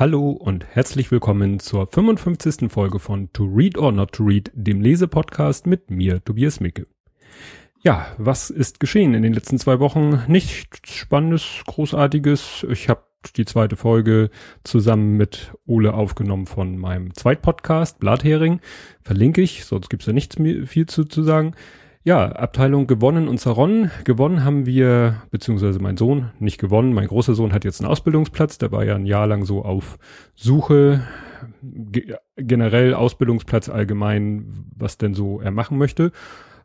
Hallo und herzlich willkommen zur 55. Folge von To Read or Not to Read, dem Lesepodcast mit mir, Tobias Micke. Ja, was ist geschehen in den letzten zwei Wochen? Nichts Spannendes, Großartiges. Ich habe die zweite Folge zusammen mit Ole aufgenommen von meinem Zweitpodcast, Blathering. Verlinke ich, sonst gibt's ja nichts viel zu, zu sagen. Ja, Abteilung gewonnen und zerronnen. Gewonnen haben wir, beziehungsweise mein Sohn, nicht gewonnen, mein großer Sohn hat jetzt einen Ausbildungsplatz, der war ja ein Jahr lang so auf Suche, ge generell Ausbildungsplatz allgemein, was denn so er machen möchte.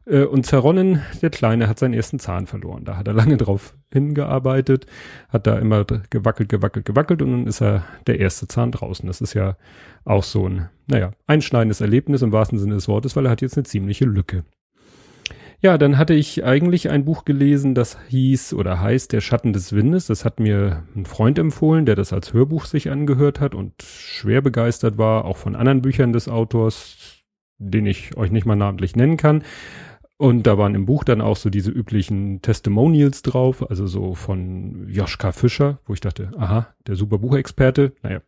Äh, und zerronnen, der Kleine, hat seinen ersten Zahn verloren. Da hat er lange drauf hingearbeitet, hat da immer gewackelt, gewackelt, gewackelt und dann ist er der erste Zahn draußen. Das ist ja auch so ein, naja, einschneidendes Erlebnis im wahrsten Sinne des Wortes, weil er hat jetzt eine ziemliche Lücke. Ja, dann hatte ich eigentlich ein Buch gelesen, das hieß oder heißt Der Schatten des Windes. Das hat mir ein Freund empfohlen, der das als Hörbuch sich angehört hat und schwer begeistert war, auch von anderen Büchern des Autors, den ich euch nicht mal namentlich nennen kann. Und da waren im Buch dann auch so diese üblichen Testimonials drauf, also so von Joschka Fischer, wo ich dachte, aha, der super Buchexperte, naja.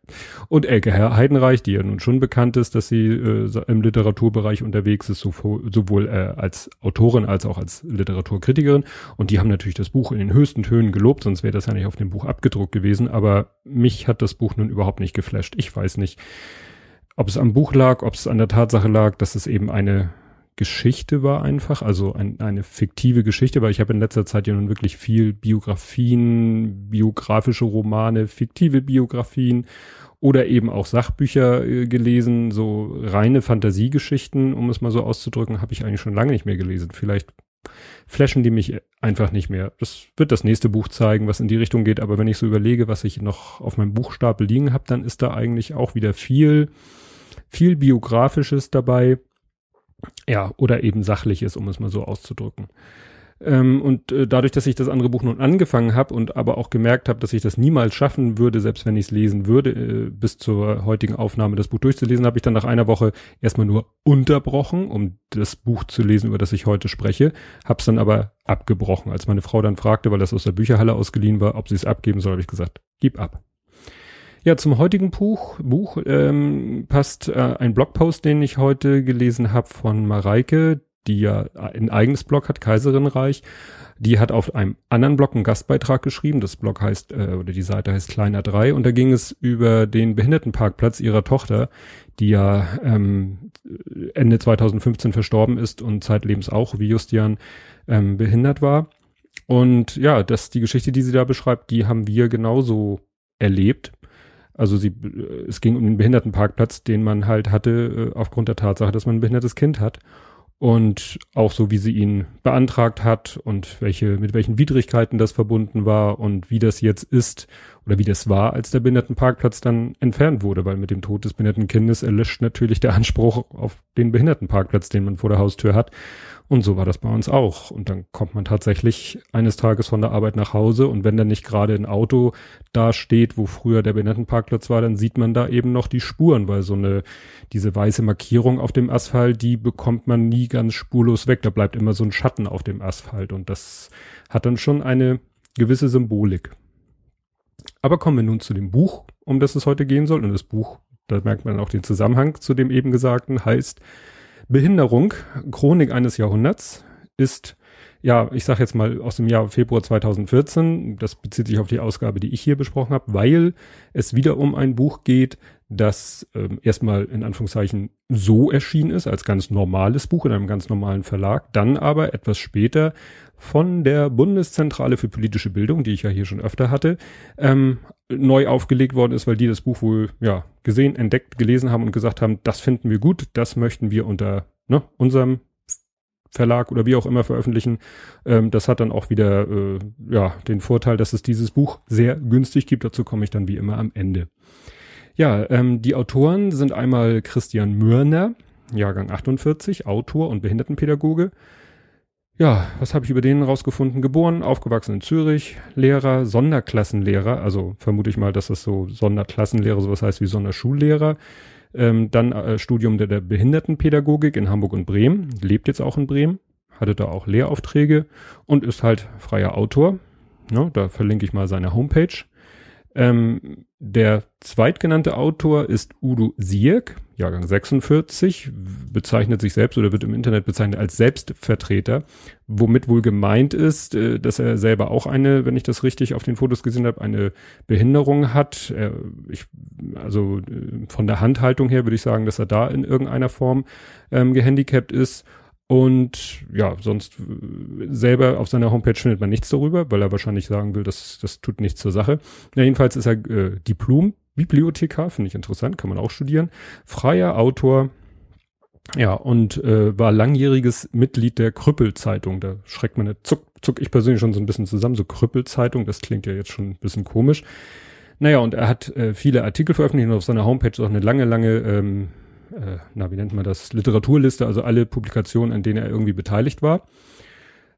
Und Elke Heidenreich, die ja nun schon bekannt ist, dass sie äh, im Literaturbereich unterwegs ist, sowohl äh, als Autorin als auch als Literaturkritikerin. Und die haben natürlich das Buch in den höchsten Tönen gelobt, sonst wäre das ja nicht auf dem Buch abgedruckt gewesen. Aber mich hat das Buch nun überhaupt nicht geflasht. Ich weiß nicht, ob es am Buch lag, ob es an der Tatsache lag, dass es eben eine Geschichte war einfach, also ein, eine fiktive Geschichte, weil ich habe in letzter Zeit ja nun wirklich viel Biografien, biografische Romane, fiktive Biografien oder eben auch Sachbücher äh, gelesen, so reine Fantasiegeschichten, um es mal so auszudrücken, habe ich eigentlich schon lange nicht mehr gelesen. Vielleicht flashen die mich einfach nicht mehr. Das wird das nächste Buch zeigen, was in die Richtung geht, aber wenn ich so überlege, was ich noch auf meinem Buchstapel liegen habe, dann ist da eigentlich auch wieder viel viel biografisches dabei ja, oder eben sachlich ist, um es mal so auszudrücken. Ähm, und äh, dadurch, dass ich das andere Buch nun angefangen habe und aber auch gemerkt habe, dass ich das niemals schaffen würde, selbst wenn ich es lesen würde, äh, bis zur heutigen Aufnahme das Buch durchzulesen, habe ich dann nach einer Woche erstmal nur unterbrochen, um das Buch zu lesen, über das ich heute spreche, habe es dann aber abgebrochen. Als meine Frau dann fragte, weil das aus der Bücherhalle ausgeliehen war, ob sie es abgeben soll, habe ich gesagt, gib ab. Ja, zum heutigen Buch, Buch ähm, passt äh, ein Blogpost, den ich heute gelesen habe von Mareike, die ja ein eigenes Blog hat, Kaiserinreich. Die hat auf einem anderen Blog einen Gastbeitrag geschrieben. Das Blog heißt, äh, oder die Seite heißt Kleiner 3 und da ging es über den Behindertenparkplatz ihrer Tochter, die ja ähm, Ende 2015 verstorben ist und zeitlebens auch, wie Justian, ähm, behindert war. Und ja, das, die Geschichte, die sie da beschreibt, die haben wir genauso erlebt. Also sie, äh, es ging um den Behindertenparkplatz, den man halt hatte, äh, aufgrund der Tatsache, dass man ein behindertes Kind hat. Und auch so, wie sie ihn beantragt hat und welche, mit welchen Widrigkeiten das verbunden war und wie das jetzt ist oder wie das war, als der Behindertenparkplatz dann entfernt wurde, weil mit dem Tod des behinderten Kindes erlischt natürlich der Anspruch auf den Behindertenparkplatz, den man vor der Haustür hat. Und so war das bei uns auch. Und dann kommt man tatsächlich eines Tages von der Arbeit nach Hause und wenn dann nicht gerade ein Auto da steht, wo früher der Behindertenparkplatz war, dann sieht man da eben noch die Spuren, weil so eine, diese weiße Markierung auf dem Asphalt, die bekommt man nie ganz spurlos weg. Da bleibt immer so ein Schatten auf dem Asphalt und das hat dann schon eine gewisse Symbolik. Aber kommen wir nun zu dem Buch, um das es heute gehen soll. Und das Buch, da merkt man auch den Zusammenhang zu dem eben Gesagten, heißt Behinderung, Chronik eines Jahrhunderts, ist ja, ich sage jetzt mal aus dem Jahr Februar 2014, das bezieht sich auf die Ausgabe, die ich hier besprochen habe, weil es wieder um ein Buch geht, das ähm, erstmal in Anführungszeichen so erschienen ist, als ganz normales Buch in einem ganz normalen Verlag, dann aber etwas später von der Bundeszentrale für politische Bildung, die ich ja hier schon öfter hatte, ähm, neu aufgelegt worden ist, weil die das Buch wohl ja gesehen, entdeckt, gelesen haben und gesagt haben, das finden wir gut, das möchten wir unter ne, unserem Verlag oder wie auch immer veröffentlichen. Ähm, das hat dann auch wieder äh, ja den Vorteil, dass es dieses Buch sehr günstig gibt. Dazu komme ich dann wie immer am Ende. Ja, ähm, die Autoren sind einmal Christian Mürner, Jahrgang 48, Autor und Behindertenpädagoge. Ja, was habe ich über den rausgefunden? Geboren, aufgewachsen in Zürich, Lehrer, Sonderklassenlehrer, also vermute ich mal, dass das so Sonderklassenlehrer sowas heißt wie Sonderschullehrer. Ähm, dann äh, Studium der, der Behindertenpädagogik in Hamburg und Bremen, lebt jetzt auch in Bremen, hatte da auch Lehraufträge und ist halt freier Autor. Ja, da verlinke ich mal seine Homepage. Ähm, der zweitgenannte Autor ist Udo Sierk, Jahrgang 46, bezeichnet sich selbst oder wird im Internet bezeichnet als Selbstvertreter, womit wohl gemeint ist, äh, dass er selber auch eine, wenn ich das richtig auf den Fotos gesehen habe, eine Behinderung hat. Ich, also äh, von der Handhaltung her würde ich sagen, dass er da in irgendeiner Form ähm, gehandicapt ist und ja, sonst äh, selber auf seiner Homepage findet man nichts darüber, weil er wahrscheinlich sagen will, dass das tut nichts zur Sache. Ja, jedenfalls ist er äh, Diplom Bibliothekar, finde ich interessant, kann man auch studieren. Freier Autor, ja, und äh, war langjähriges Mitglied der Krüppelzeitung. Da schreckt man, zuck, zuck ich persönlich schon so ein bisschen zusammen. So Krüppelzeitung, das klingt ja jetzt schon ein bisschen komisch. Naja, und er hat äh, viele Artikel veröffentlicht und auf seiner Homepage auch eine lange, lange ähm, äh, na, wie nennt man das, Literaturliste, also alle Publikationen, an denen er irgendwie beteiligt war.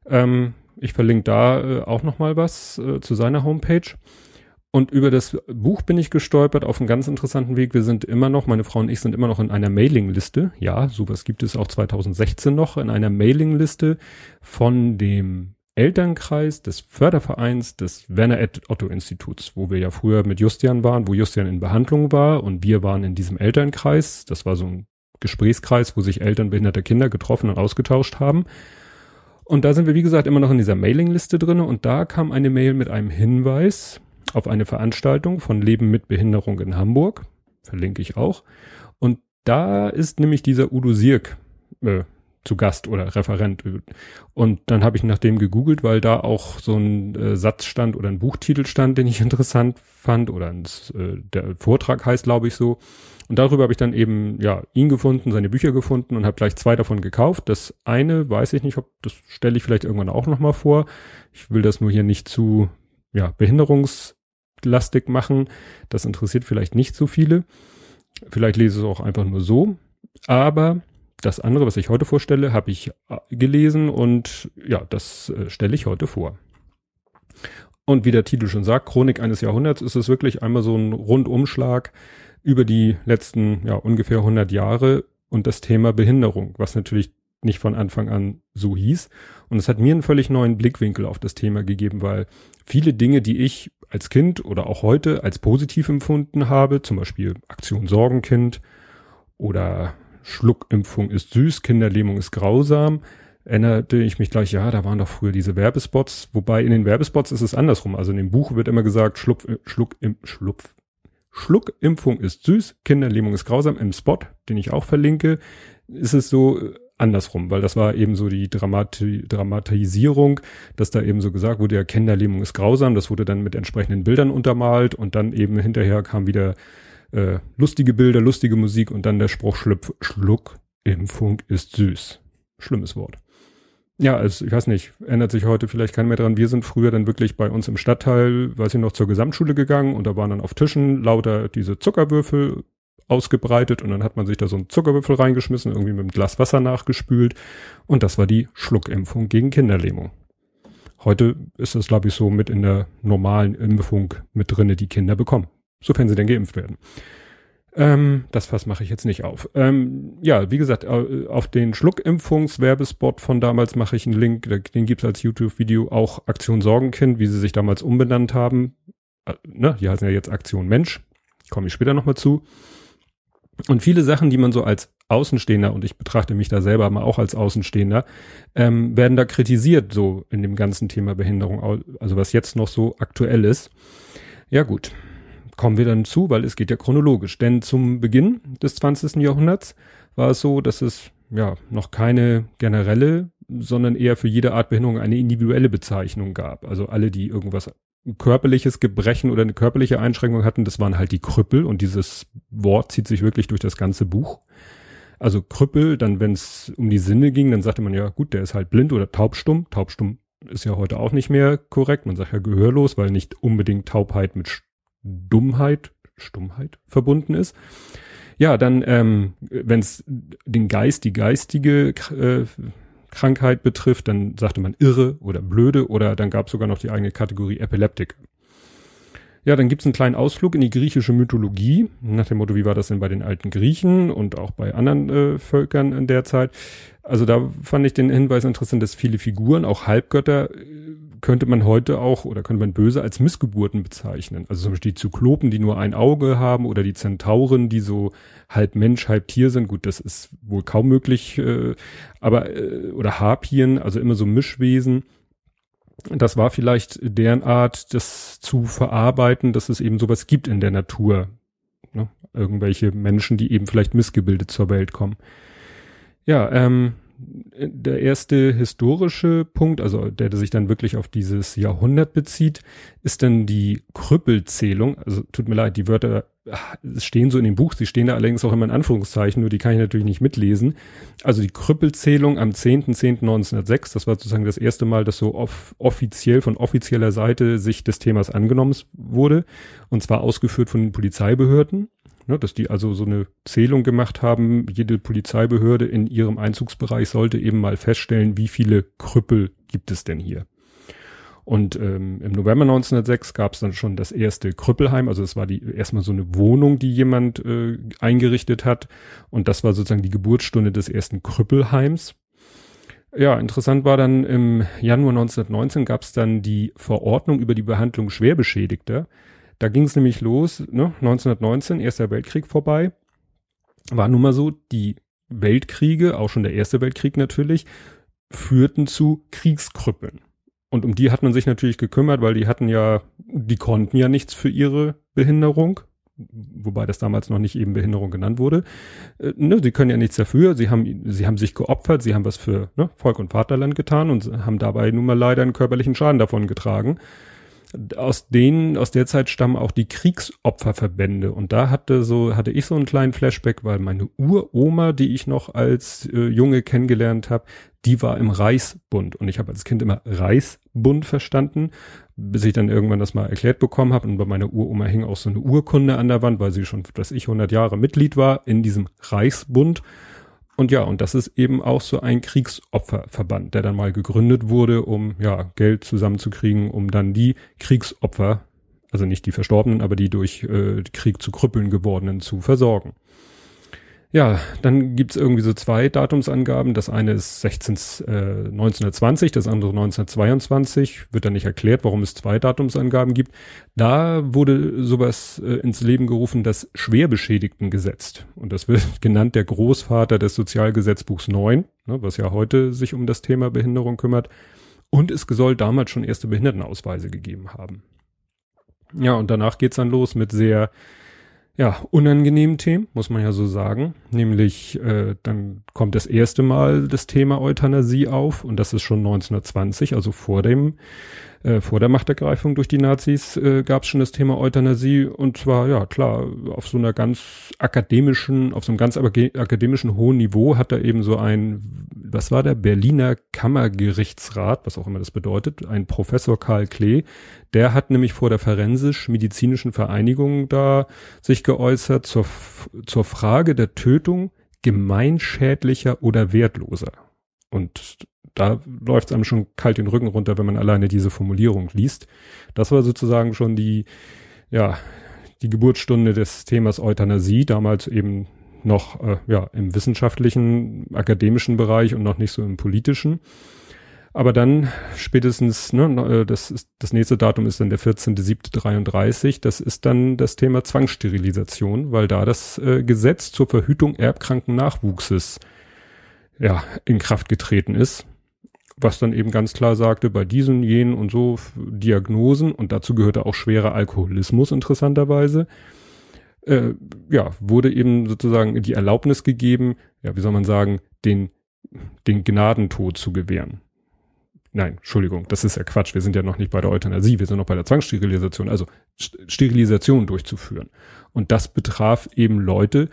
Ähm, ich verlinke da äh, auch nochmal was äh, zu seiner Homepage. Und über das Buch bin ich gestolpert auf einen ganz interessanten Weg. Wir sind immer noch, meine Frau und ich sind immer noch in einer Mailingliste. Ja, sowas gibt es auch 2016 noch, in einer Mailingliste von dem Elternkreis des Fördervereins des Werner Ed Otto Instituts, wo wir ja früher mit Justian waren, wo Justian in Behandlung war und wir waren in diesem Elternkreis. Das war so ein Gesprächskreis, wo sich Eltern behinderter Kinder getroffen und ausgetauscht haben. Und da sind wir, wie gesagt, immer noch in dieser Mailingliste drinne und da kam eine Mail mit einem Hinweis auf eine Veranstaltung von Leben mit Behinderung in Hamburg. Verlinke ich auch. Und da ist nämlich dieser Udo Sirk äh, zu Gast oder Referent. Und dann habe ich nach dem gegoogelt, weil da auch so ein äh, Satz stand oder ein Buchtitel stand, den ich interessant fand oder ein, äh, der Vortrag heißt, glaube ich, so. Und darüber habe ich dann eben ja ihn gefunden, seine Bücher gefunden und habe gleich zwei davon gekauft. Das eine weiß ich nicht, ob das stelle ich vielleicht irgendwann auch noch mal vor. Ich will das nur hier nicht zu ja behinderungslastig machen. Das interessiert vielleicht nicht so viele. Vielleicht lese ich es auch einfach nur so. Aber das andere, was ich heute vorstelle, habe ich äh, gelesen und ja, das äh, stelle ich heute vor. Und wie der Titel schon sagt, Chronik eines Jahrhunderts ist es wirklich einmal so ein Rundumschlag über die letzten ja ungefähr 100 Jahre und das Thema Behinderung, was natürlich nicht von Anfang an so hieß. Und es hat mir einen völlig neuen Blickwinkel auf das Thema gegeben, weil viele Dinge, die ich als Kind oder auch heute als positiv empfunden habe, zum Beispiel Aktion Sorgenkind oder Schluckimpfung ist süß, Kinderlähmung ist grausam, erinnerte ich mich gleich, ja, da waren doch früher diese Werbespots, wobei in den Werbespots ist es andersrum. Also in dem Buch wird immer gesagt, Schluck, Schluck, im, Schlupf, Schluckimpfung ist süß, Kinderlähmung ist grausam. Im Spot, den ich auch verlinke, ist es so äh, andersrum, weil das war eben so die Dramati Dramatisierung, dass da eben so gesagt wurde, ja, Kinderlähmung ist grausam, das wurde dann mit entsprechenden Bildern untermalt und dann eben hinterher kam wieder äh, lustige Bilder, lustige Musik und dann der Spruch Schlüpf, Schluck, Impfung ist süß. Schlimmes Wort. Ja, also ich weiß nicht, ändert sich heute vielleicht kein mehr dran. Wir sind früher dann wirklich bei uns im Stadtteil, weiß ich noch, zur Gesamtschule gegangen und da waren dann auf Tischen lauter diese Zuckerwürfel ausgebreitet und dann hat man sich da so einen Zuckerwürfel reingeschmissen, irgendwie mit einem Glas Wasser nachgespült und das war die Schluckimpfung gegen Kinderlähmung. Heute ist das, glaube ich, so mit in der normalen Impfung mit drinne, die Kinder bekommen. Sofern sie denn geimpft werden. Ähm, das Fass mache ich jetzt nicht auf. Ähm, ja, wie gesagt, auf den Schluckimpfungswerbespot von damals mache ich einen Link, den gibt's als YouTube-Video auch Aktion Sorgenkind, wie sie sich damals umbenannt haben. Äh, ne, die heißen ja jetzt Aktion Mensch. Komme ich später nochmal zu. Und viele Sachen, die man so als Außenstehender, und ich betrachte mich da selber mal auch als Außenstehender, ähm, werden da kritisiert, so in dem ganzen Thema Behinderung, also was jetzt noch so aktuell ist. Ja gut, kommen wir dann zu, weil es geht ja chronologisch. Denn zum Beginn des 20. Jahrhunderts war es so, dass es ja noch keine generelle, sondern eher für jede Art Behinderung eine individuelle Bezeichnung gab. Also alle, die irgendwas körperliches Gebrechen oder eine körperliche Einschränkung hatten, das waren halt die Krüppel und dieses Wort zieht sich wirklich durch das ganze Buch. Also Krüppel, dann wenn es um die Sinne ging, dann sagte man ja, gut, der ist halt blind oder taubstumm. Taubstumm ist ja heute auch nicht mehr korrekt. Man sagt ja gehörlos, weil nicht unbedingt Taubheit mit Dummheit, Stummheit verbunden ist. Ja, dann, ähm, wenn es den Geist, die geistige äh, Krankheit betrifft, dann sagte man irre oder blöde oder dann gab es sogar noch die eigene Kategorie Epileptik. Ja, dann gibt's einen kleinen Ausflug in die griechische Mythologie, nach dem Motto, wie war das denn bei den alten Griechen und auch bei anderen äh, Völkern in der Zeit. Also da fand ich den Hinweis interessant, dass viele Figuren, auch Halbgötter, könnte man heute auch oder könnte man böse als Missgeburten bezeichnen. Also zum Beispiel die Zyklopen, die nur ein Auge haben oder die Zentauren, die so halb Mensch, halb Tier sind. Gut, das ist wohl kaum möglich, äh, aber äh, oder Harpien, also immer so Mischwesen. Das war vielleicht deren Art, das zu verarbeiten, dass es eben sowas gibt in der Natur. Ne? Irgendwelche Menschen, die eben vielleicht missgebildet zur Welt kommen. Ja, ähm, der erste historische Punkt, also der, der sich dann wirklich auf dieses Jahrhundert bezieht, ist dann die Krüppelzählung. Also tut mir leid, die Wörter stehen so in dem Buch, sie stehen da allerdings auch immer in Anführungszeichen, nur die kann ich natürlich nicht mitlesen. Also die Krüppelzählung am 10.10.1906, das war sozusagen das erste Mal, dass so off offiziell von offizieller Seite sich des Themas angenommen wurde, und zwar ausgeführt von den Polizeibehörden. Ne, dass die also so eine Zählung gemacht haben. Jede Polizeibehörde in ihrem Einzugsbereich sollte eben mal feststellen, wie viele Krüppel gibt es denn hier. Und ähm, im November 1906 gab es dann schon das erste Krüppelheim. Also es war die erstmal so eine Wohnung, die jemand äh, eingerichtet hat. Und das war sozusagen die Geburtsstunde des ersten Krüppelheims. Ja, interessant war dann im Januar 1919 gab es dann die Verordnung über die Behandlung Schwerbeschädigter. Da ging es nämlich los, ne, 1919, Erster Weltkrieg vorbei. War nun mal so, die Weltkriege, auch schon der Erste Weltkrieg natürlich, führten zu Kriegskrüppeln. Und um die hat man sich natürlich gekümmert, weil die hatten ja, die konnten ja nichts für ihre Behinderung, wobei das damals noch nicht eben Behinderung genannt wurde. Äh, ne, sie können ja nichts dafür, sie haben, sie haben sich geopfert, sie haben was für ne, Volk und Vaterland getan und haben dabei nun mal leider einen körperlichen Schaden davon getragen aus denen, aus der Zeit stammen auch die Kriegsopferverbände. Und da hatte so, hatte ich so einen kleinen Flashback, weil meine Uroma, die ich noch als äh, Junge kennengelernt habe, die war im Reichsbund. Und ich habe als Kind immer Reichsbund verstanden, bis ich dann irgendwann das mal erklärt bekommen habe. Und bei meiner Uroma hing auch so eine Urkunde an der Wand, weil sie schon, dass ich 100 Jahre Mitglied war in diesem Reichsbund. Und ja, und das ist eben auch so ein Kriegsopferverband, der dann mal gegründet wurde, um ja Geld zusammenzukriegen, um dann die Kriegsopfer, also nicht die Verstorbenen, aber die durch äh, Krieg zu Krüppeln gewordenen zu versorgen. Ja, dann gibt's irgendwie so zwei Datumsangaben. Das eine ist 16, äh, 1920, das andere 1922. Wird dann nicht erklärt, warum es zwei Datumsangaben gibt. Da wurde sowas äh, ins Leben gerufen, das Schwerbeschädigtengesetz. Und das wird genannt der Großvater des Sozialgesetzbuchs 9, ne, was ja heute sich um das Thema Behinderung kümmert. Und es soll damals schon erste Behindertenausweise gegeben haben. Ja, und danach geht's dann los mit sehr ja, unangenehmen Themen, muss man ja so sagen. Nämlich, äh, dann kommt das erste Mal das Thema Euthanasie auf und das ist schon 1920, also vor dem äh, vor der Machtergreifung durch die Nazis äh, gab es schon das Thema Euthanasie und zwar, ja klar, auf so einer ganz akademischen, auf so einem ganz akademischen hohen Niveau hat da eben so ein, was war der, Berliner Kammergerichtsrat, was auch immer das bedeutet, ein Professor Karl Klee, der hat nämlich vor der Forensisch-Medizinischen Vereinigung da sich geäußert zur, zur Frage der Tötung gemeinschädlicher oder wertloser. Und da läuft es einem schon kalt den Rücken runter, wenn man alleine diese Formulierung liest. Das war sozusagen schon die, ja, die Geburtsstunde des Themas Euthanasie, damals eben noch äh, ja im wissenschaftlichen, akademischen Bereich und noch nicht so im politischen. Aber dann spätestens, ne, äh, das, ist, das nächste Datum ist dann der 14.07.33, das ist dann das Thema Zwangssterilisation, weil da das äh, Gesetz zur Verhütung erbkranken Nachwuchses ja, in Kraft getreten ist was dann eben ganz klar sagte, bei diesen, jenen und so Diagnosen, und dazu gehörte auch schwerer Alkoholismus interessanterweise, äh, ja, wurde eben sozusagen die Erlaubnis gegeben, ja, wie soll man sagen, den, den Gnadentod zu gewähren. Nein, Entschuldigung, das ist ja Quatsch. Wir sind ja noch nicht bei der Euthanasie, wir sind noch bei der Zwangssterilisation, also Sterilisation durchzuführen. Und das betraf eben Leute,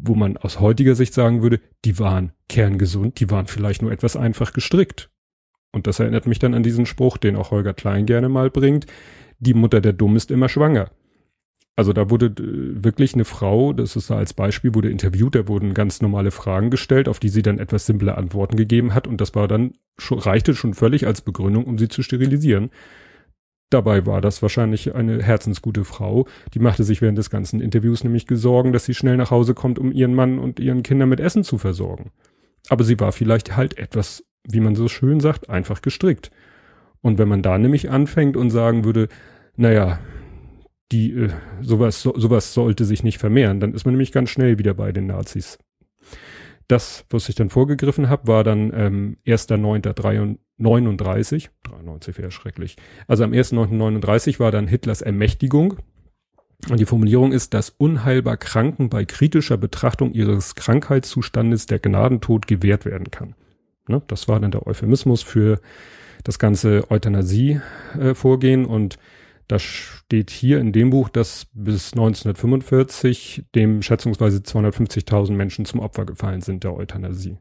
wo man aus heutiger Sicht sagen würde, die waren kerngesund, die waren vielleicht nur etwas einfach gestrickt. Und das erinnert mich dann an diesen Spruch, den auch Holger Klein gerne mal bringt, die Mutter der Dumm ist immer schwanger. Also da wurde äh, wirklich eine Frau, das ist da als Beispiel, wurde interviewt, da wurden ganz normale Fragen gestellt, auf die sie dann etwas simple Antworten gegeben hat und das war dann, reichte schon völlig als Begründung, um sie zu sterilisieren. Dabei war das wahrscheinlich eine herzensgute Frau. Die machte sich während des ganzen Interviews nämlich Sorgen, dass sie schnell nach Hause kommt, um ihren Mann und ihren Kindern mit Essen zu versorgen. Aber sie war vielleicht halt etwas, wie man so schön sagt, einfach gestrickt. Und wenn man da nämlich anfängt und sagen würde, naja, die, äh, sowas, so, sowas sollte sich nicht vermehren, dann ist man nämlich ganz schnell wieder bei den Nazis. Das, was ich dann vorgegriffen habe, war dann ähm, 1.9.39, 39 wäre schrecklich. Also am 1.9.39 war dann Hitlers Ermächtigung. Und die Formulierung ist, dass unheilbar Kranken bei kritischer Betrachtung ihres Krankheitszustandes der Gnadentod gewährt werden kann. Ne? Das war dann der Euphemismus für das ganze Euthanasie-Vorgehen äh, und das steht hier in dem Buch, dass bis 1945 dem schätzungsweise 250.000 Menschen zum Opfer gefallen sind der Euthanasie.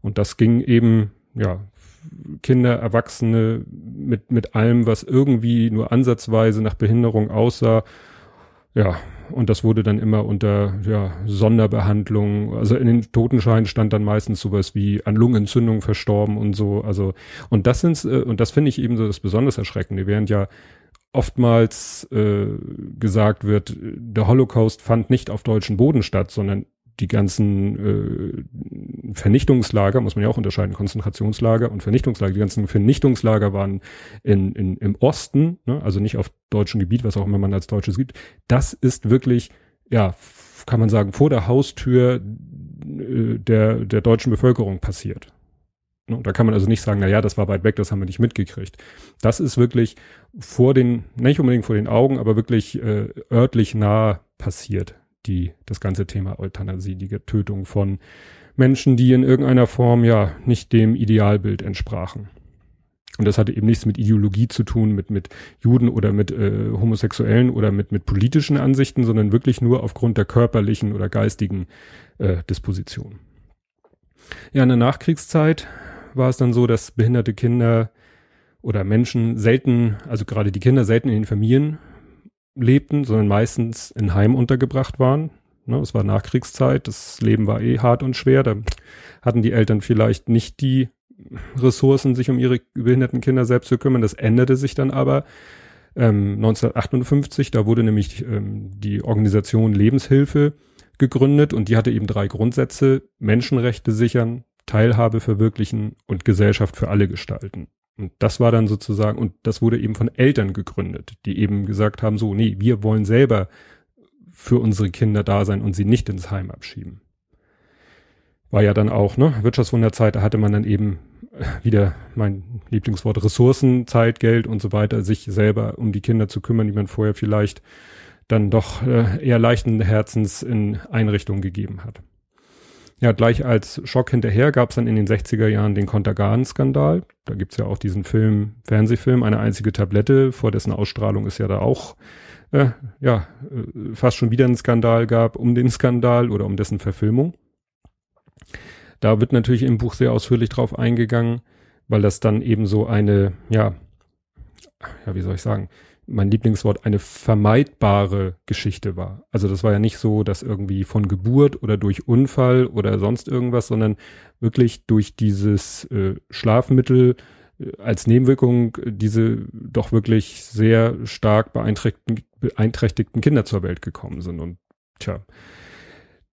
Und das ging eben, ja, Kinder, Erwachsene mit, mit allem, was irgendwie nur ansatzweise nach Behinderung aussah. Ja, und das wurde dann immer unter ja, Sonderbehandlung. Also in den Totenscheinen stand dann meistens sowas wie an Lungenentzündung verstorben und so. Also und das sind äh, und das finde ich eben so das besonders Erschreckende, während ja oftmals äh, gesagt wird, der Holocaust fand nicht auf deutschen Boden statt, sondern die ganzen äh, Vernichtungslager, muss man ja auch unterscheiden, Konzentrationslager und Vernichtungslager, die ganzen Vernichtungslager waren in, in, im Osten, ne, also nicht auf deutschem Gebiet, was auch immer man als deutsches gibt. Das ist wirklich, ja, kann man sagen, vor der Haustür äh, der, der deutschen Bevölkerung passiert. Ne, da kann man also nicht sagen, na ja, das war weit weg, das haben wir nicht mitgekriegt. Das ist wirklich vor den, nicht unbedingt vor den Augen, aber wirklich äh, örtlich nah passiert, die, das ganze Thema Euthanasie, die Tötung von Menschen, die in irgendeiner Form ja nicht dem Idealbild entsprachen. Und das hatte eben nichts mit Ideologie zu tun, mit, mit Juden oder mit äh, Homosexuellen oder mit, mit politischen Ansichten, sondern wirklich nur aufgrund der körperlichen oder geistigen äh, Disposition. Ja, in der Nachkriegszeit war es dann so, dass behinderte Kinder oder Menschen selten, also gerade die Kinder selten in den Familien lebten, sondern meistens in Heim untergebracht waren. Ne, es war Nachkriegszeit, das Leben war eh hart und schwer. Da hatten die Eltern vielleicht nicht die Ressourcen, sich um ihre behinderten Kinder selbst zu kümmern. Das änderte sich dann aber ähm, 1958. Da wurde nämlich ähm, die Organisation Lebenshilfe gegründet und die hatte eben drei Grundsätze. Menschenrechte sichern, Teilhabe verwirklichen und Gesellschaft für alle gestalten. Und das war dann sozusagen, und das wurde eben von Eltern gegründet, die eben gesagt haben, so, nee, wir wollen selber für unsere Kinder da sein und sie nicht ins Heim abschieben. War ja dann auch, ne, Wirtschaftswunderzeit, da hatte man dann eben äh, wieder mein Lieblingswort Ressourcen, Zeit, Geld und so weiter, sich selber um die Kinder zu kümmern, die man vorher vielleicht dann doch äh, eher leichten Herzens in Einrichtungen gegeben hat. Ja, gleich als Schock hinterher gab es dann in den 60er Jahren den Kontergan-Skandal. Da gibt's ja auch diesen Film, Fernsehfilm, eine einzige Tablette, vor dessen Ausstrahlung es ja da auch äh, ja, äh, fast schon wieder einen Skandal gab um den Skandal oder um dessen Verfilmung. Da wird natürlich im Buch sehr ausführlich drauf eingegangen, weil das dann eben so eine, ja, ja, wie soll ich sagen, mein Lieblingswort, eine vermeidbare Geschichte war. Also das war ja nicht so, dass irgendwie von Geburt oder durch Unfall oder sonst irgendwas, sondern wirklich durch dieses äh, Schlafmittel äh, als Nebenwirkung diese doch wirklich sehr stark beeinträchtigten, beeinträchtigten Kinder zur Welt gekommen sind. Und tja,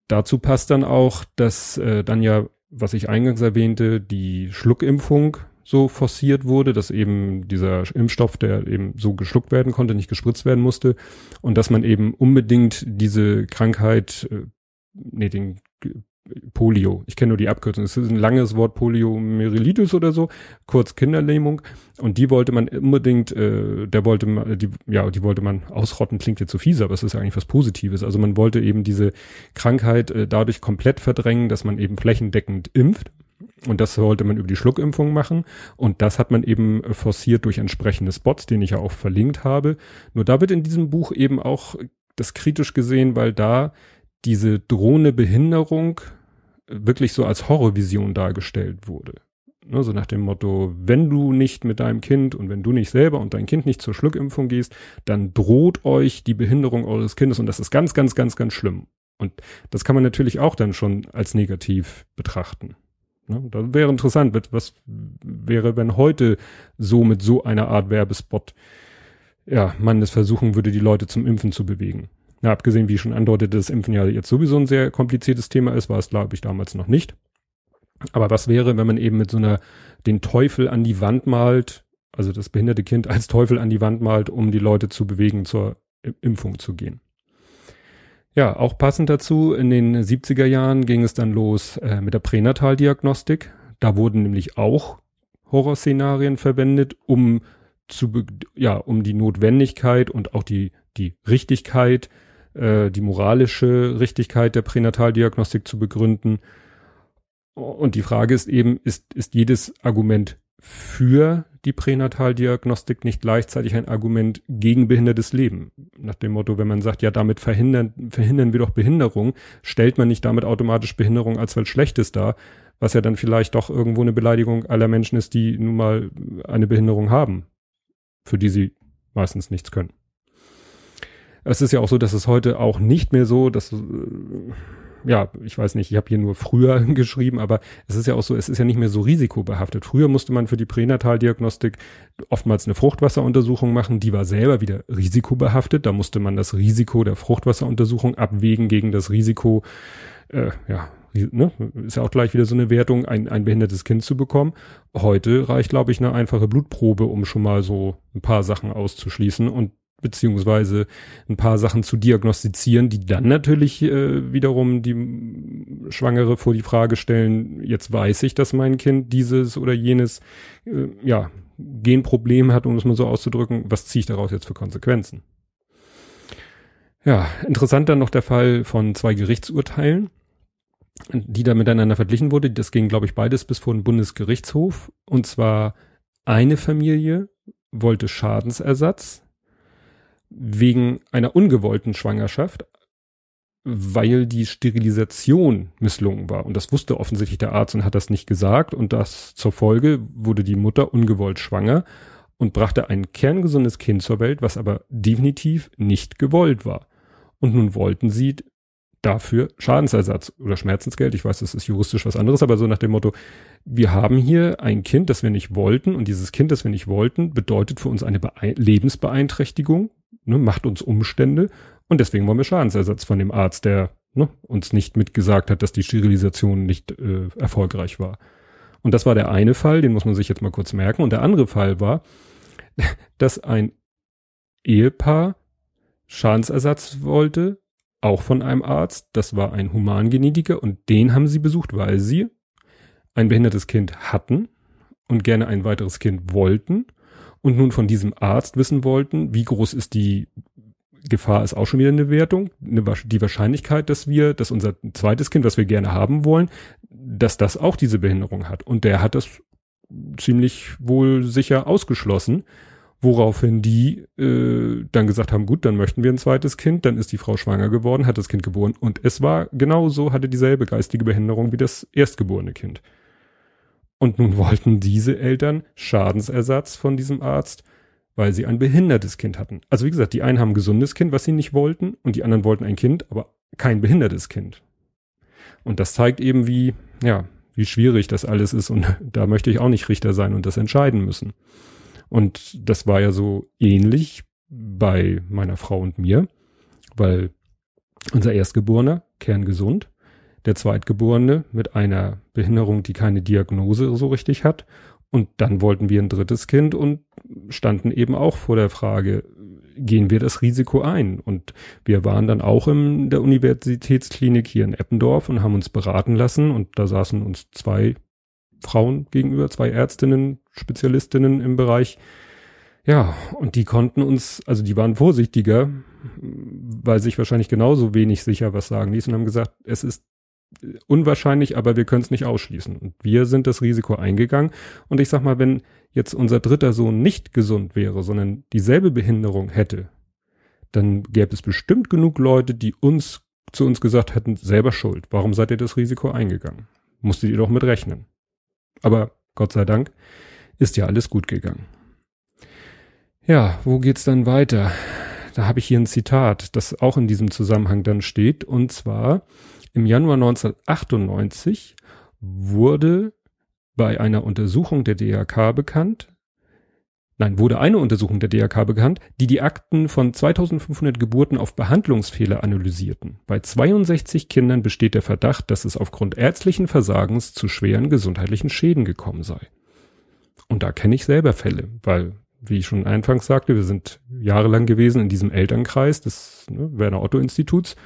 dazu passt dann auch, dass äh, dann ja, was ich eingangs erwähnte, die Schluckimpfung so forciert wurde, dass eben dieser Impfstoff, der eben so geschluckt werden konnte, nicht gespritzt werden musste. Und dass man eben unbedingt diese Krankheit, äh, nee, den Polio, ich kenne nur die Abkürzung, es ist ein langes Wort Poliomyelitis oder so, kurz Kinderlähmung. Und die wollte man unbedingt, äh, der wollte man, die, ja, die wollte man ausrotten, klingt jetzt so fies, aber es ist eigentlich was Positives. Also man wollte eben diese Krankheit äh, dadurch komplett verdrängen, dass man eben flächendeckend impft und das sollte man über die Schluckimpfung machen. Und das hat man eben forciert durch entsprechende Spots, den ich ja auch verlinkt habe. Nur da wird in diesem Buch eben auch das kritisch gesehen, weil da diese drohende Behinderung wirklich so als Horrorvision dargestellt wurde. Ne, so nach dem Motto, wenn du nicht mit deinem Kind und wenn du nicht selber und dein Kind nicht zur Schluckimpfung gehst, dann droht euch die Behinderung eures Kindes und das ist ganz, ganz, ganz, ganz schlimm. Und das kann man natürlich auch dann schon als negativ betrachten. Ne? Das wäre interessant, was wäre, wenn heute so mit so einer Art Werbespot, ja, man es versuchen würde, die Leute zum Impfen zu bewegen. Ja, abgesehen, wie ich schon andeutete, dass Impfen ja jetzt sowieso ein sehr kompliziertes Thema ist, war es, glaube ich, damals noch nicht. Aber was wäre, wenn man eben mit so einer, den Teufel an die Wand malt, Also das behinderte Kind als Teufel an die Wand malt, um die Leute zu bewegen, zur Impfung zu gehen. Ja, auch passend dazu, in den 70er Jahren ging es dann los äh, mit der Pränataldiagnostik. Da wurden nämlich auch Horrorszenarien verwendet, um zu, ja, um die Notwendigkeit und auch die, die Richtigkeit, äh, die moralische Richtigkeit der Pränataldiagnostik zu begründen. Und die Frage ist eben, ist, ist jedes Argument für die Pränataldiagnostik nicht gleichzeitig ein Argument gegen behindertes Leben? Nach dem Motto, wenn man sagt, ja, damit verhindern, verhindern wir doch Behinderung, stellt man nicht damit automatisch Behinderung als was Schlechtes dar, was ja dann vielleicht doch irgendwo eine Beleidigung aller Menschen ist, die nun mal eine Behinderung haben, für die sie meistens nichts können. Es ist ja auch so, dass es heute auch nicht mehr so, dass äh, ja, ich weiß nicht, ich habe hier nur früher geschrieben, aber es ist ja auch so, es ist ja nicht mehr so risikobehaftet. Früher musste man für die Pränataldiagnostik oftmals eine Fruchtwasseruntersuchung machen, die war selber wieder risikobehaftet. Da musste man das Risiko der Fruchtwasseruntersuchung abwägen gegen das Risiko, äh, ja, ne, ist ja auch gleich wieder so eine Wertung, ein, ein behindertes Kind zu bekommen. Heute reicht, glaube ich, eine einfache Blutprobe, um schon mal so ein paar Sachen auszuschließen und beziehungsweise ein paar Sachen zu diagnostizieren, die dann natürlich äh, wiederum die Schwangere vor die Frage stellen, jetzt weiß ich, dass mein Kind dieses oder jenes, äh, ja, Genproblem hat, um es mal so auszudrücken, was ziehe ich daraus jetzt für Konsequenzen? Ja, interessant dann noch der Fall von zwei Gerichtsurteilen, die da miteinander verglichen wurde. Das ging, glaube ich, beides bis vor den Bundesgerichtshof. Und zwar eine Familie wollte Schadensersatz wegen einer ungewollten Schwangerschaft, weil die Sterilisation misslungen war. Und das wusste offensichtlich der Arzt und hat das nicht gesagt. Und das zur Folge wurde die Mutter ungewollt schwanger und brachte ein kerngesundes Kind zur Welt, was aber definitiv nicht gewollt war. Und nun wollten sie dafür Schadensersatz oder Schmerzensgeld. Ich weiß, das ist juristisch was anderes, aber so nach dem Motto, wir haben hier ein Kind, das wir nicht wollten und dieses Kind, das wir nicht wollten, bedeutet für uns eine Beein Lebensbeeinträchtigung, ne, macht uns Umstände und deswegen wollen wir Schadensersatz von dem Arzt, der ne, uns nicht mitgesagt hat, dass die Sterilisation nicht äh, erfolgreich war. Und das war der eine Fall, den muss man sich jetzt mal kurz merken. Und der andere Fall war, dass ein Ehepaar Schadensersatz wollte, auch von einem Arzt. Das war ein Humangenetiker und den haben sie besucht, weil sie ein behindertes Kind hatten und gerne ein weiteres Kind wollten und nun von diesem Arzt wissen wollten, wie groß ist die Gefahr, ist auch schon wieder eine Wertung, eine, die Wahrscheinlichkeit, dass wir, dass unser zweites Kind, was wir gerne haben wollen, dass das auch diese Behinderung hat. Und der hat das ziemlich wohl sicher ausgeschlossen, woraufhin die äh, dann gesagt haben, gut, dann möchten wir ein zweites Kind, dann ist die Frau schwanger geworden, hat das Kind geboren und es war genauso, hatte dieselbe geistige Behinderung wie das erstgeborene Kind. Und nun wollten diese Eltern Schadensersatz von diesem Arzt, weil sie ein behindertes Kind hatten. Also wie gesagt, die einen haben ein gesundes Kind, was sie nicht wollten, und die anderen wollten ein Kind, aber kein behindertes Kind. Und das zeigt eben, wie, ja, wie schwierig das alles ist. Und da möchte ich auch nicht Richter sein und das entscheiden müssen. Und das war ja so ähnlich bei meiner Frau und mir, weil unser Erstgeborener, kerngesund, der Zweitgeborene mit einer Behinderung, die keine Diagnose so richtig hat. Und dann wollten wir ein drittes Kind und standen eben auch vor der Frage, gehen wir das Risiko ein? Und wir waren dann auch in der Universitätsklinik hier in Eppendorf und haben uns beraten lassen und da saßen uns zwei Frauen gegenüber, zwei Ärztinnen, Spezialistinnen im Bereich. Ja, und die konnten uns, also die waren vorsichtiger, weil sich wahrscheinlich genauso wenig sicher was sagen ließ und haben gesagt, es ist unwahrscheinlich, aber wir können es nicht ausschließen. Und wir sind das Risiko eingegangen. Und ich sag mal, wenn jetzt unser dritter Sohn nicht gesund wäre, sondern dieselbe Behinderung hätte, dann gäbe es bestimmt genug Leute, die uns zu uns gesagt hätten, selber schuld. Warum seid ihr das Risiko eingegangen? Musstet ihr doch mit rechnen. Aber Gott sei Dank ist ja alles gut gegangen. Ja, wo geht's dann weiter? Da habe ich hier ein Zitat, das auch in diesem Zusammenhang dann steht, und zwar im Januar 1998 wurde bei einer Untersuchung der DRK bekannt, nein, wurde eine Untersuchung der DRK bekannt, die die Akten von 2500 Geburten auf Behandlungsfehler analysierten. Bei 62 Kindern besteht der Verdacht, dass es aufgrund ärztlichen Versagens zu schweren gesundheitlichen Schäden gekommen sei. Und da kenne ich selber Fälle, weil, wie ich schon anfangs sagte, wir sind jahrelang gewesen in diesem Elternkreis des ne, Werner Otto Instituts.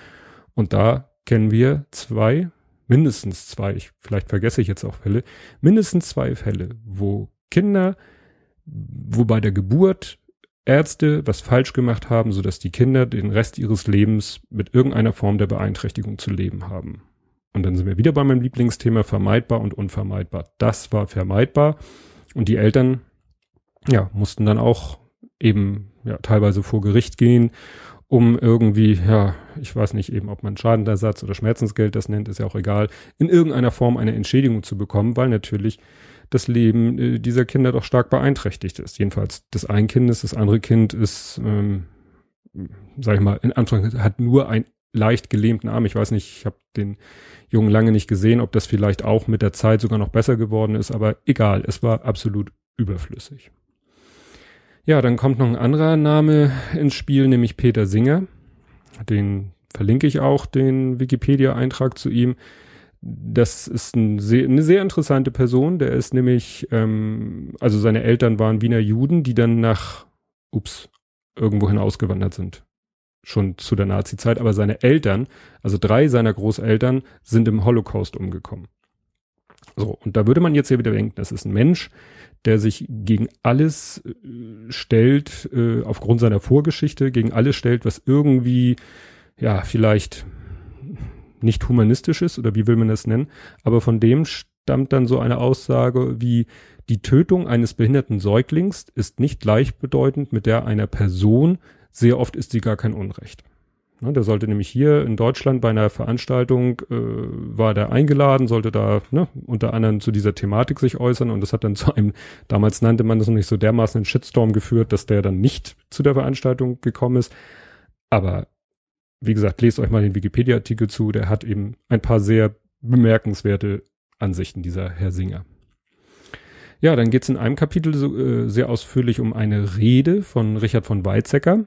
Und da kennen wir zwei, mindestens zwei, ich, vielleicht vergesse ich jetzt auch Fälle, mindestens zwei Fälle, wo Kinder, wo bei der Geburt Ärzte was falsch gemacht haben, sodass die Kinder den Rest ihres Lebens mit irgendeiner Form der Beeinträchtigung zu leben haben. Und dann sind wir wieder bei meinem Lieblingsthema vermeidbar und unvermeidbar. Das war vermeidbar und die Eltern, ja, mussten dann auch eben ja teilweise vor Gericht gehen, um irgendwie, ja, ich weiß nicht eben, ob man Schadenersatz oder Schmerzensgeld das nennt, ist ja auch egal, in irgendeiner Form eine Entschädigung zu bekommen, weil natürlich das Leben äh, dieser Kinder doch stark beeinträchtigt ist. Jedenfalls des einen Kindes, das andere Kind ist, ähm, sag ich mal, in Anfang hat nur ein leicht gelähmten Arm. Ich weiß nicht, ich habe den Jungen lange nicht gesehen, ob das vielleicht auch mit der Zeit sogar noch besser geworden ist, aber egal, es war absolut überflüssig. Ja, dann kommt noch ein anderer Name ins Spiel, nämlich Peter Singer. Den verlinke ich auch, den Wikipedia-Eintrag zu ihm. Das ist ein sehr, eine sehr interessante Person. Der ist nämlich, ähm, also seine Eltern waren Wiener Juden, die dann nach, ups, irgendwohin ausgewandert sind. Schon zu der Nazi-Zeit. Aber seine Eltern, also drei seiner Großeltern, sind im Holocaust umgekommen. So, und da würde man jetzt ja wieder denken, das ist ein Mensch, der sich gegen alles äh, stellt, äh, aufgrund seiner Vorgeschichte, gegen alles stellt, was irgendwie, ja, vielleicht nicht humanistisch ist oder wie will man das nennen, aber von dem stammt dann so eine Aussage wie die Tötung eines behinderten Säuglings ist nicht gleichbedeutend mit der einer Person, sehr oft ist sie gar kein Unrecht. Ne, der sollte nämlich hier in Deutschland bei einer Veranstaltung, äh, war der eingeladen, sollte da ne, unter anderem zu dieser Thematik sich äußern und das hat dann zu einem, damals nannte man das noch nicht so dermaßen einen Shitstorm geführt, dass der dann nicht zu der Veranstaltung gekommen ist. Aber wie gesagt, lest euch mal den Wikipedia-Artikel zu, der hat eben ein paar sehr bemerkenswerte Ansichten, dieser Herr Singer. Ja, dann geht's in einem Kapitel so, äh, sehr ausführlich um eine Rede von Richard von Weizsäcker.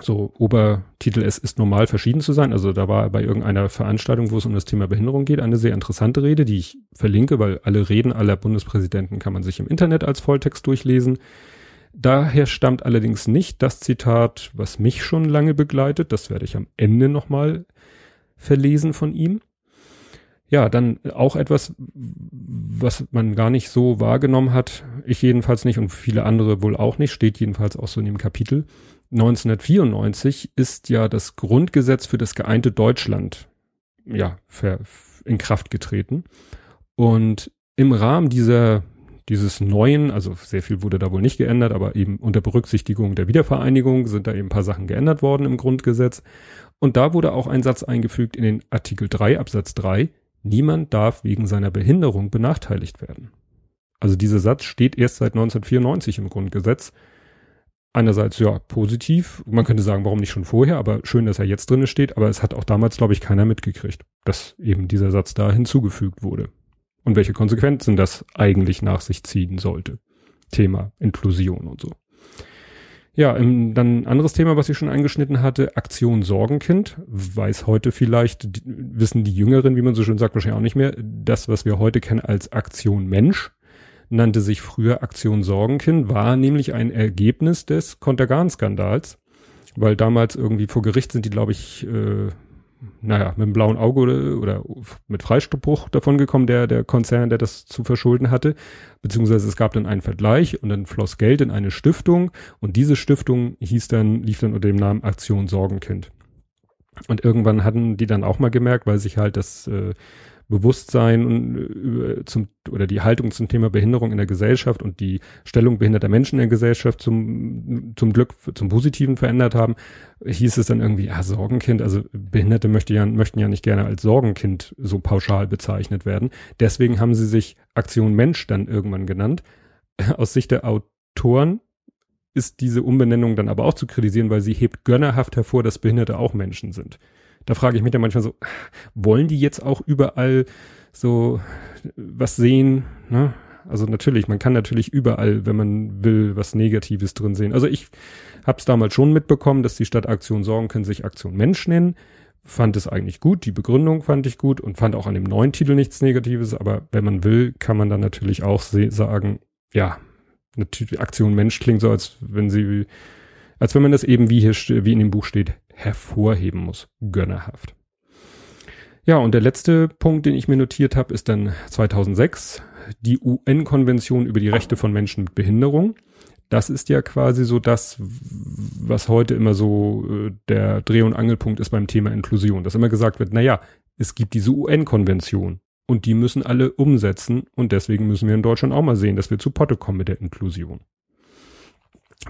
So, Obertitel, es ist normal verschieden zu sein. Also da war bei irgendeiner Veranstaltung, wo es um das Thema Behinderung geht, eine sehr interessante Rede, die ich verlinke, weil alle Reden aller Bundespräsidenten kann man sich im Internet als Volltext durchlesen. Daher stammt allerdings nicht das Zitat, was mich schon lange begleitet. Das werde ich am Ende nochmal verlesen von ihm. Ja, dann auch etwas, was man gar nicht so wahrgenommen hat. Ich jedenfalls nicht und viele andere wohl auch nicht. Steht jedenfalls auch so in dem Kapitel. 1994 ist ja das Grundgesetz für das geeinte Deutschland ja in Kraft getreten. Und im Rahmen dieser dieses neuen, also sehr viel wurde da wohl nicht geändert, aber eben unter Berücksichtigung der Wiedervereinigung sind da eben ein paar Sachen geändert worden im Grundgesetz. Und da wurde auch ein Satz eingefügt in den Artikel 3 Absatz 3, niemand darf wegen seiner Behinderung benachteiligt werden. Also dieser Satz steht erst seit 1994 im Grundgesetz. Einerseits ja positiv, man könnte sagen, warum nicht schon vorher, aber schön, dass er jetzt drinne steht, aber es hat auch damals, glaube ich, keiner mitgekriegt, dass eben dieser Satz da hinzugefügt wurde und welche Konsequenzen das eigentlich nach sich ziehen sollte. Thema Inklusion und so. Ja, im, dann ein anderes Thema, was ich schon angeschnitten hatte, Aktion Sorgenkind. Weiß heute vielleicht, die, wissen die Jüngeren, wie man so schön sagt, wahrscheinlich auch nicht mehr. Das, was wir heute kennen als Aktion Mensch, nannte sich früher Aktion Sorgenkind, war nämlich ein Ergebnis des Kontergan-Skandals, weil damals irgendwie vor Gericht sind die, glaube ich, äh, naja, mit dem blauen Auge oder, oder mit Freispruch davon gekommen, der, der Konzern, der das zu verschulden hatte. Beziehungsweise es gab dann einen Vergleich und dann floss Geld in eine Stiftung und diese Stiftung hieß dann, lief dann unter dem Namen Aktion Sorgenkind. Und irgendwann hatten die dann auch mal gemerkt, weil sich halt das äh, Bewusstsein äh, zum, oder die Haltung zum Thema Behinderung in der Gesellschaft und die Stellung behinderter Menschen in der Gesellschaft zum, zum Glück, zum Positiven verändert haben, hieß es dann irgendwie, ja, Sorgenkind, also Behinderte möchte ja, möchten ja nicht gerne als Sorgenkind so pauschal bezeichnet werden. Deswegen haben sie sich Aktion Mensch dann irgendwann genannt. Aus Sicht der Autoren ist diese Umbenennung dann aber auch zu kritisieren, weil sie hebt gönnerhaft hervor, dass Behinderte auch Menschen sind da frage ich mich dann manchmal so, wollen die jetzt auch überall so was sehen? Ne? Also natürlich, man kann natürlich überall, wenn man will, was Negatives drin sehen. Also ich habe es damals schon mitbekommen, dass die Stadt Aktion Sorgen können sich Aktion Mensch nennen. Fand es eigentlich gut, die Begründung fand ich gut und fand auch an dem neuen Titel nichts Negatives. Aber wenn man will, kann man dann natürlich auch sagen, ja, natürlich Aktion Mensch klingt so, als wenn sie, als wenn man das eben wie hier, wie in dem Buch steht, hervorheben muss. Gönnerhaft. Ja, und der letzte Punkt, den ich mir notiert habe, ist dann 2006 die UN-Konvention über die Rechte von Menschen mit Behinderung. Das ist ja quasi so das, was heute immer so äh, der Dreh- und Angelpunkt ist beim Thema Inklusion. Dass immer gesagt wird, na ja, es gibt diese UN-Konvention und die müssen alle umsetzen und deswegen müssen wir in Deutschland auch mal sehen, dass wir zu Potte kommen mit der Inklusion.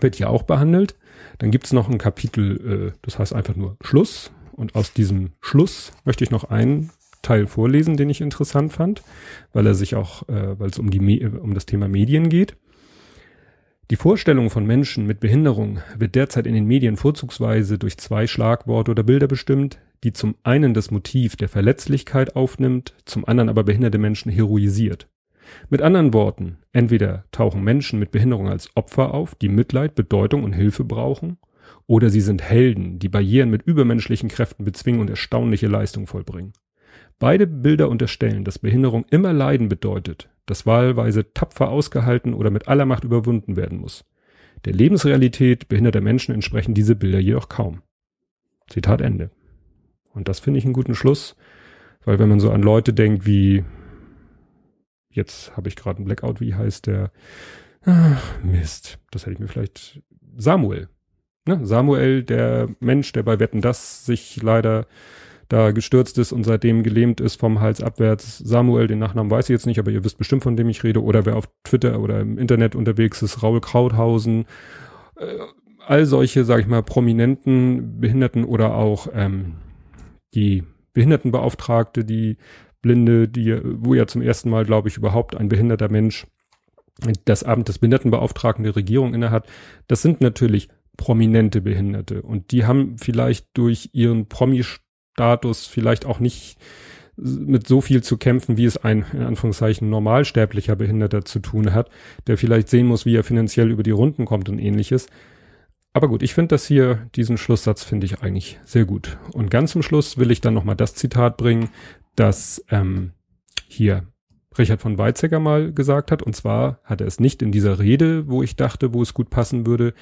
Wird hier auch behandelt. Dann gibt's noch ein Kapitel, äh, das heißt einfach nur Schluss. Und aus diesem Schluss möchte ich noch einen Teil vorlesen, den ich interessant fand, weil er sich auch, äh, weil es um die um das Thema Medien geht. Die Vorstellung von Menschen mit Behinderung wird derzeit in den Medien vorzugsweise durch zwei Schlagworte oder Bilder bestimmt, die zum einen das Motiv der Verletzlichkeit aufnimmt, zum anderen aber behinderte Menschen heroisiert. Mit anderen Worten, entweder tauchen Menschen mit Behinderung als Opfer auf, die Mitleid, Bedeutung und Hilfe brauchen, oder sie sind Helden, die Barrieren mit übermenschlichen Kräften bezwingen und erstaunliche Leistung vollbringen. Beide Bilder unterstellen, dass Behinderung immer Leiden bedeutet, das wahlweise tapfer ausgehalten oder mit aller Macht überwunden werden muss. Der Lebensrealität behinderter Menschen entsprechen diese Bilder jedoch kaum. Zitat Ende. Und das finde ich einen guten Schluss, weil wenn man so an Leute denkt wie, jetzt habe ich gerade einen Blackout, wie heißt der? Ach, Mist, das hätte ich mir vielleicht Samuel. Ne? Samuel, der Mensch, der bei Wetten das sich leider da gestürzt ist und seitdem gelähmt ist vom Hals abwärts. Samuel, den Nachnamen weiß ich jetzt nicht, aber ihr wisst bestimmt, von dem ich rede. Oder wer auf Twitter oder im Internet unterwegs ist, Raul Krauthausen. Äh, all solche, sag ich mal, prominenten Behinderten oder auch ähm, die Behindertenbeauftragte, die Blinde, die, wo ja zum ersten Mal, glaube ich, überhaupt ein behinderter Mensch das Amt des Behindertenbeauftragten der Regierung innehat. Das sind natürlich prominente Behinderte und die haben vielleicht durch ihren Promi Status vielleicht auch nicht mit so viel zu kämpfen, wie es ein, in Anführungszeichen, normalsterblicher Behinderter zu tun hat, der vielleicht sehen muss, wie er finanziell über die Runden kommt und ähnliches. Aber gut, ich finde das hier, diesen Schlusssatz finde ich eigentlich sehr gut. Und ganz zum Schluss will ich dann nochmal das Zitat bringen, das ähm, hier Richard von Weizsäcker mal gesagt hat. Und zwar hat er es nicht in dieser Rede, wo ich dachte, wo es gut passen würde,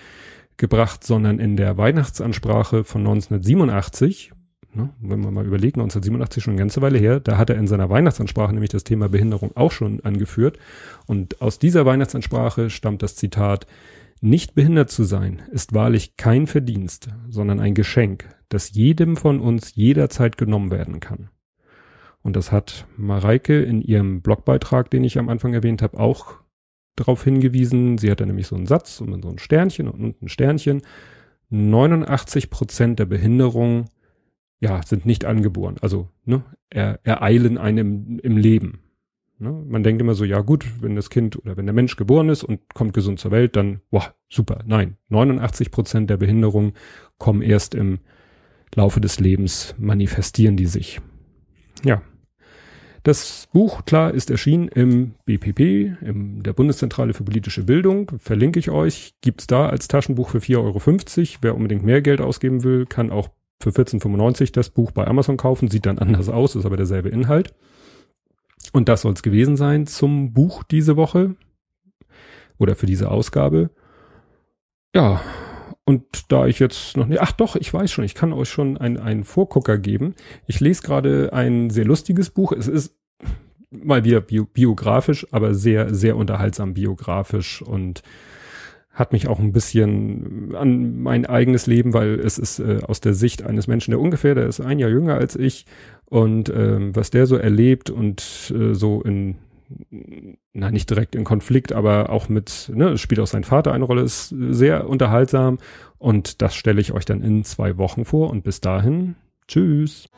gebracht, sondern in der Weihnachtsansprache von 1987, Ne? Wenn man mal überlegt, 1987 schon eine ganze Weile her, da hat er in seiner Weihnachtsansprache nämlich das Thema Behinderung auch schon angeführt. Und aus dieser Weihnachtsansprache stammt das Zitat, nicht behindert zu sein ist wahrlich kein Verdienst, sondern ein Geschenk, das jedem von uns jederzeit genommen werden kann. Und das hat Mareike in ihrem Blogbeitrag, den ich am Anfang erwähnt habe, auch darauf hingewiesen. Sie hat da nämlich so einen Satz und so ein Sternchen und ein Sternchen. 89 Prozent der Behinderung ja, sind nicht angeboren. Also, ne, er, ereilen einem im Leben. Ne? Man denkt immer so, ja gut, wenn das Kind oder wenn der Mensch geboren ist und kommt gesund zur Welt, dann, wow, super. Nein, 89 Prozent der Behinderungen kommen erst im Laufe des Lebens, manifestieren die sich. Ja. Das Buch, klar, ist erschienen im BPP, in der Bundeszentrale für politische Bildung. Verlinke ich euch. Gibt's da als Taschenbuch für 4,50 Euro. Wer unbedingt mehr Geld ausgeben will, kann auch für 14,95 das Buch bei Amazon kaufen, sieht dann anders aus, ist aber derselbe Inhalt. Und das soll es gewesen sein zum Buch diese Woche oder für diese Ausgabe. Ja, und da ich jetzt noch nicht, ach doch, ich weiß schon, ich kann euch schon einen Vorgucker geben. Ich lese gerade ein sehr lustiges Buch. Es ist mal wieder bio, biografisch, aber sehr, sehr unterhaltsam biografisch und hat mich auch ein bisschen an mein eigenes Leben, weil es ist äh, aus der Sicht eines Menschen, der ungefähr, der ist ein Jahr jünger als ich und ähm, was der so erlebt und äh, so in na nicht direkt in Konflikt, aber auch mit, ne, spielt auch sein Vater eine Rolle, ist sehr unterhaltsam und das stelle ich euch dann in zwei Wochen vor und bis dahin, tschüss.